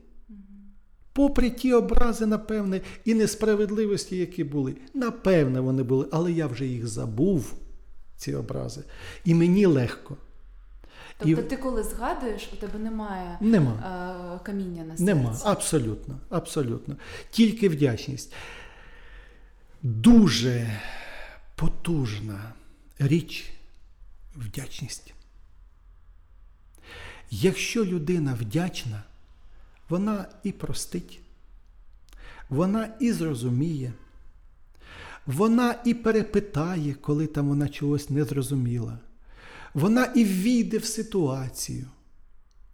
Попри ті образи, напевне, і несправедливості, які були, напевне, вони були, але я вже їх забув, ці образи. І мені легко. Тобто І- ти коли згадуєш, у тебе немає Нема. е, каміння на серці. Нема, абсолютно, абсолютно. Тільки вдячність. Дуже потужна річ вдячність. Якщо людина вдячна, вона і простить, вона і зрозуміє, вона і перепитає, коли там вона чогось не зрозуміла. Вона і ввійде в ситуацію.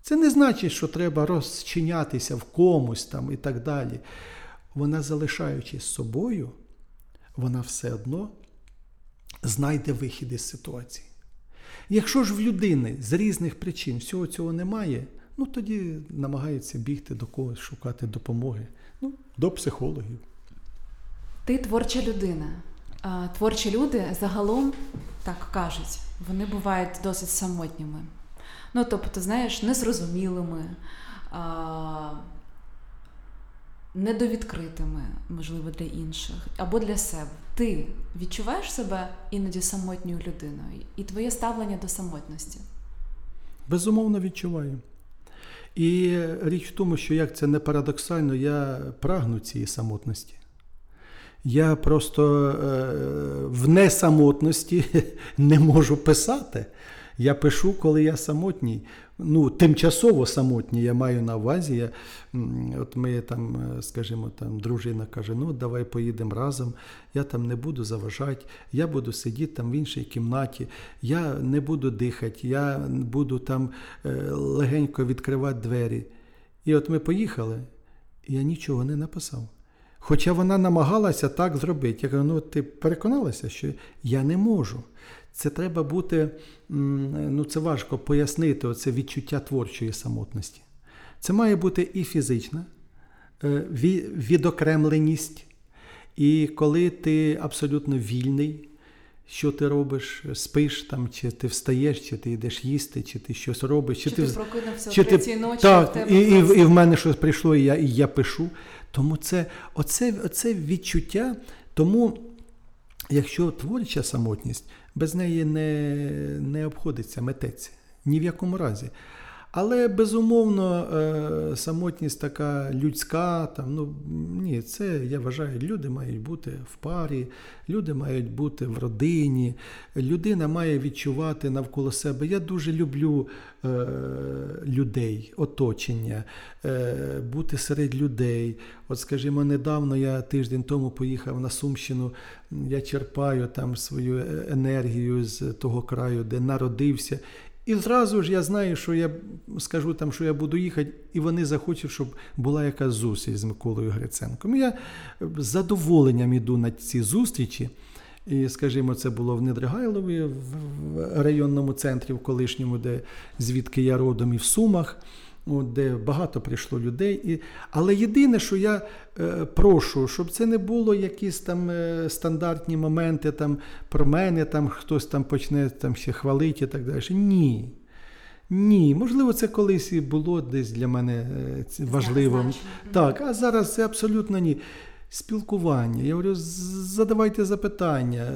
Це не значить, що треба розчинятися в комусь там і так далі. Вона, залишаючись собою, вона все одно знайде вихід із ситуації. Якщо ж в людини з різних причин всього цього немає, ну тоді намагається бігти до когось, шукати допомоги. Ну, до психологів. Ти творча людина. Творчі люди загалом так кажуть, вони бувають досить самотніми. Ну, тобто, знаєш, незрозумілими, недовідкритими, можливо, для інших або для себе. Ти відчуваєш себе іноді самотньою людиною, і твоє ставлення до самотності. Безумовно відчуваю. І річ в тому, що як це не парадоксально, я прагну цієї самотності. Я просто е, в несамотності (laughs) не можу писати. Я пишу, коли я самотній. Ну, тимчасово самотній, я маю на увазі. Я, от ми там, е, скажімо, там дружина каже: ну давай поїдемо разом, я там не буду заважати, я буду сидіти там в іншій кімнаті, я не буду дихати, я буду там е, легенько відкривати двері. І от ми поїхали, і я нічого не написав. Хоча вона намагалася так зробити. Я кажу, ну ти переконалася, що я не можу. Це треба бути, ну це важко пояснити, оце відчуття творчої самотності. Це має бути і фізична е, відокремленість, і коли ти абсолютно вільний, що ти робиш, спиш там, чи ти встаєш, чи ти йдеш їсти, чи ти щось робиш, чи, Чи ти ти прокинувся чи ти, ночі, так, в тебе і, і, і в мене щось прийшло, і я, і я пишу. Тому це оце, оце відчуття. Тому, якщо творча самотність, без неї не, не обходиться митець. Ні в якому разі. Але безумовно, е, самотність така людська, там, ну ні, це я вважаю, люди мають бути в парі, люди мають бути в родині, людина має відчувати навколо себе. Я дуже люблю е, людей, оточення, е, бути серед людей. От, скажімо, недавно я тиждень тому поїхав на Сумщину, я черпаю там свою е, енергію з того краю, де народився. І зразу ж я знаю, що я скажу там, що я буду їхати, і вони захочуть, щоб була якась зустріч з Миколою Гриценком. Я з задоволенням іду на ці зустрічі. І, скажімо, це було в Недригайлові, в районному центрі, в колишньому, де звідки я родом, і в Сумах, де багато прийшло людей. І... Але єдине, що я е, прошу, щоб це не було якісь там е, стандартні моменти там, про мене, там хтось там почне там, ще хвалити і так далі. Ні. Ні, можливо, це колись і було десь для мене е, це важливо. Так, а зараз це абсолютно ні. Спілкування. Я говорю, задавайте запитання,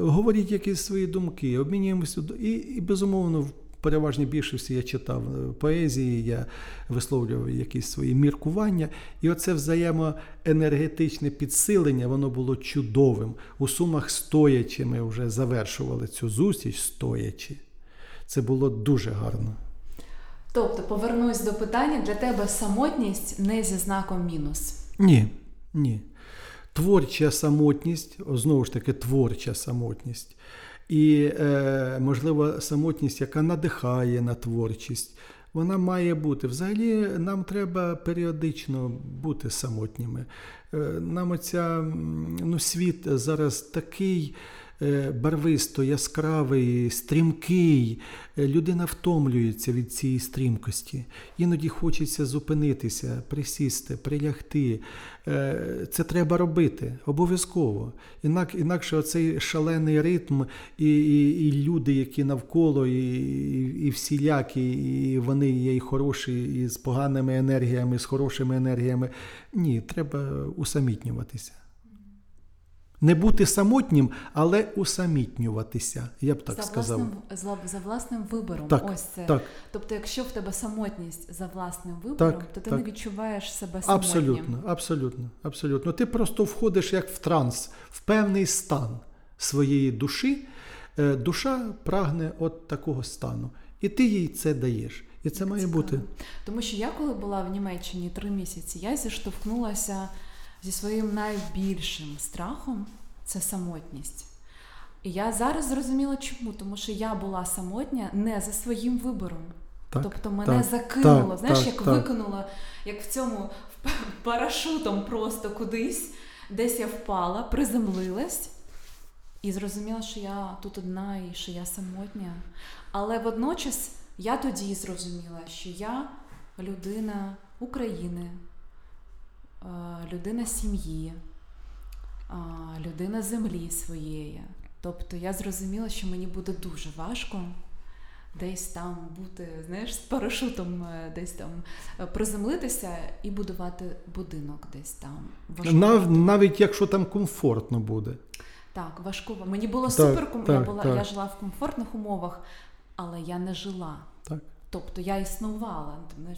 говоріть якісь свої думки, обмінюємося. І, і безумовно, в переважній більшості я читав е, поезії, я висловлював якісь свої міркування. І оце взаємоенергетичне підсилення, воно було чудовим. У сумах стоячи, ми вже завершували цю зустріч стоячи. Це було дуже гарно. Тобто, повернусь до питання, для тебе самотність не зі знаком мінус. Ні, ні. Творча самотність, знову ж таки, творча самотність. І, е, можливо, самотність, яка надихає на творчість, вона має бути. Взагалі, нам треба періодично бути самотніми. Е, нам оця, ну, світ зараз такий. Е, Барвисто, яскравий, стрімкий. Е, Людина втомлюється від цієї стрімкості. Іноді хочеться зупинитися, присісти, прилягти. Е, Це треба робити обов'язково. Інак, інакше оцей шалений ритм і, і, і люди, які навколо, і, і, і всілякі, і вони є і хороші, і з поганими енергіями, з хорошими енергіями. Ні, треба усамітнюватися. Не бути самотнім, але усамітнюватися. Я б так за, сказав. власним, за, за власним вибором. Так, Ось це. Так, Тобто, якщо в тебе самотність за власним вибором, Так, то ти так. не відчуваєш себе самотнім. абсолютно, абсолютно, абсолютно. Ти просто входиш як в транс, в певний стан своєї душі. Е, Душа прагне от такого стану. І ти їй це даєш. І це має бути. Тому що я, коли була в Німеччині три місяці, я зіштовхнулася зі своїм найбільшим страхом це самотність. І я зараз зрозуміла, чому, тому що я була самотня не за своїм вибором. Так, тобто мене так, закинуло, так, знаєш, так, як так. викинуло, як в цьому парашутом просто кудись, десь я впала, приземлилась і зрозуміла, що я тут одна і що я самотня. Але водночас я тоді зрозуміла, що я людина України, людина сім'ї, людина землі своєї. Тобто я зрозуміла, що мені буде дуже важко десь там бути, знаєш, з парашутом, е, десь там е, приземлитися і будувати будинок десь там. Важко. Нав, навіть якщо там комфортно буде. Так, важко. Мені було Так, супер, ком- я була, так. я жила в комфортних умовах, але я не жила. Так. Тобто я існувала,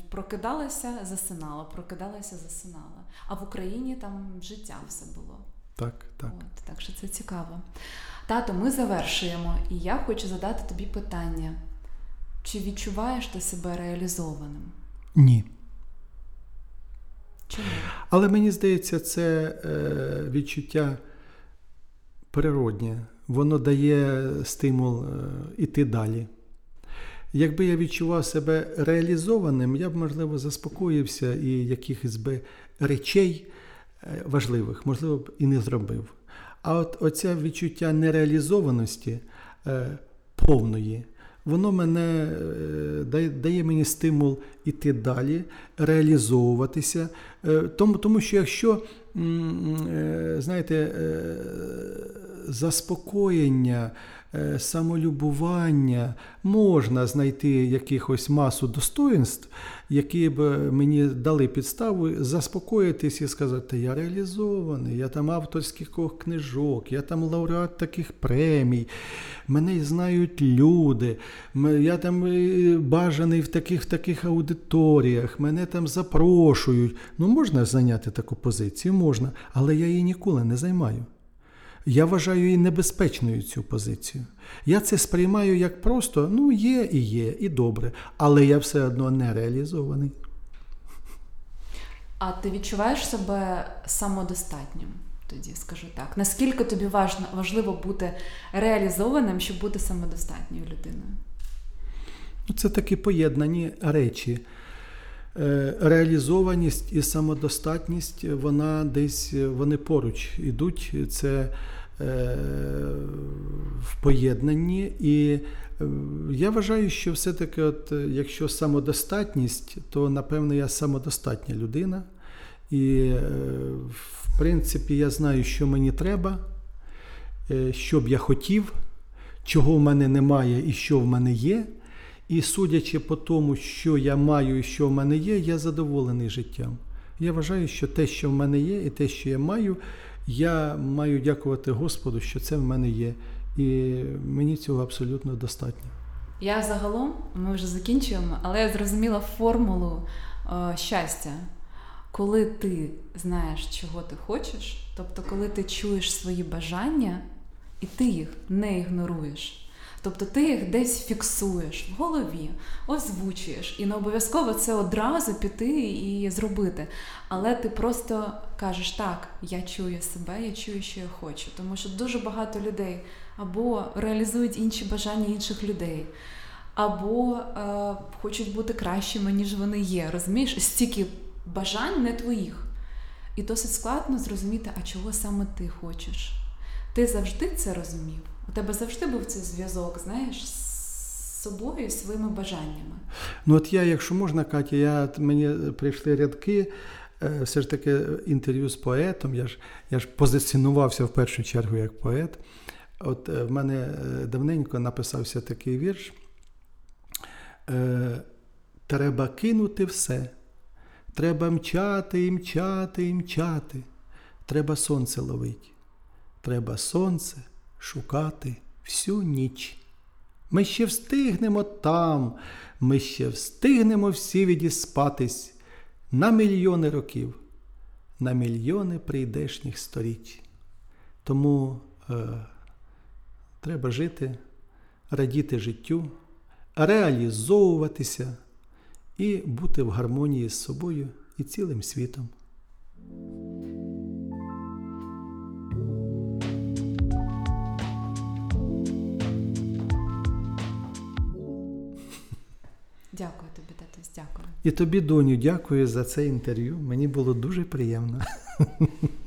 прокидалася, засинала, прокидалася, засинала. А в Україні там життя все було. Так, так. От, так що це цікаво. Тато, ми завершуємо, і я хочу задати тобі питання: чи відчуваєш ти себе реалізованим? Ні. Чому? Але мені здається, це е, відчуття природнє. Воно дає стимул е, іти далі. Якби я відчував себе реалізованим, я б, можливо, заспокоївся і якихось би речей е, важливих, можливо, б і не зробив. А от оце відчуття нереалізованості е, повної, воно мене е, дає, мені стимул іти далі, реалізовуватися. Тому, тому що якщо, знаєте, заспокоєння, самолюбування можна знайти якихось масу достоїнств, які б мені дали підставу заспокоїтись і сказати, я реалізований, я там автор скількох книжок, я там лауреат таких премій, мене знають люди, я там е, бажаний в таких таких аудиторіях, мене там запрошують. Ну, можна зайняти таку позицію, можна, але я її ніколи не займаю. Я вважаю її небезпечною цю позицію. Я це сприймаю як просто, ну, є і є, і добре, але я все одно не реалізований. А ти відчуваєш себе самодостатнім? Тоді скажу так. Наскільки тобі важливо бути реалізованим, щоб бути самодостатньою людиною? Ну, Це такі поєднані речі. Е, Реалізованість і самодостатність, вона десь вони поруч ідуть. Це в поєднанні. І е, я вважаю, що все-таки, от, е, якщо самодостатність, то напевно я самодостатня людина. І, е, в принципі, я знаю, що мені треба, е, що б я хотів, чого в мене немає і що в мене є. І судячи по тому, що я маю і що в мене є, я задоволений життям. Я вважаю, що те, що в мене є, і те, що я маю, я маю дякувати Господу, що це в мене є. І мені цього абсолютно достатньо. Я загалом, ми вже закінчуємо, але я зрозуміла формулу е, щастя. Коли ти знаєш, чого ти хочеш, тобто, коли ти чуєш свої бажання, і ти їх не ігноруєш. Тобто ти їх десь фіксуєш в голові, озвучуєш, і не обов'язково це одразу піти і зробити. Але ти просто кажеш, так, я чую себе, я чую, що я хочу. Тому що дуже багато людей або реалізують інші бажання інших людей, або е, хочуть бути кращими, ніж вони є. Розумієш, стільки бажань не твоїх. І досить складно зрозуміти, а чого саме ти хочеш. Ти завжди це розумів. У тебе завжди був цей зв'язок, знаєш, з собою своїми бажаннями. Ну, от я, якщо можна, Катя, я, мені прийшли рядки, е, все ж таки інтерв'ю з поетом. Я ж, я ж позиціонувався в першу чергу як поет. От е, в мене е, давненько написався такий вірш. Треба кинути все. Треба мчати і мчати і мчати. Треба сонце ловить. Треба сонце шукати всю ніч. Ми ще встигнемо там, ми ще встигнемо всі відіспатись на мільйони років, на мільйони прийдешніх сторіч. Тому е, треба жити, радіти життю, реалізовуватися і бути в гармонії з собою і цілим світом. Дякую тобі, татусь, дякую. І тобі, доню, дякую за це інтерв'ю. Мені було дуже приємно. (laughs)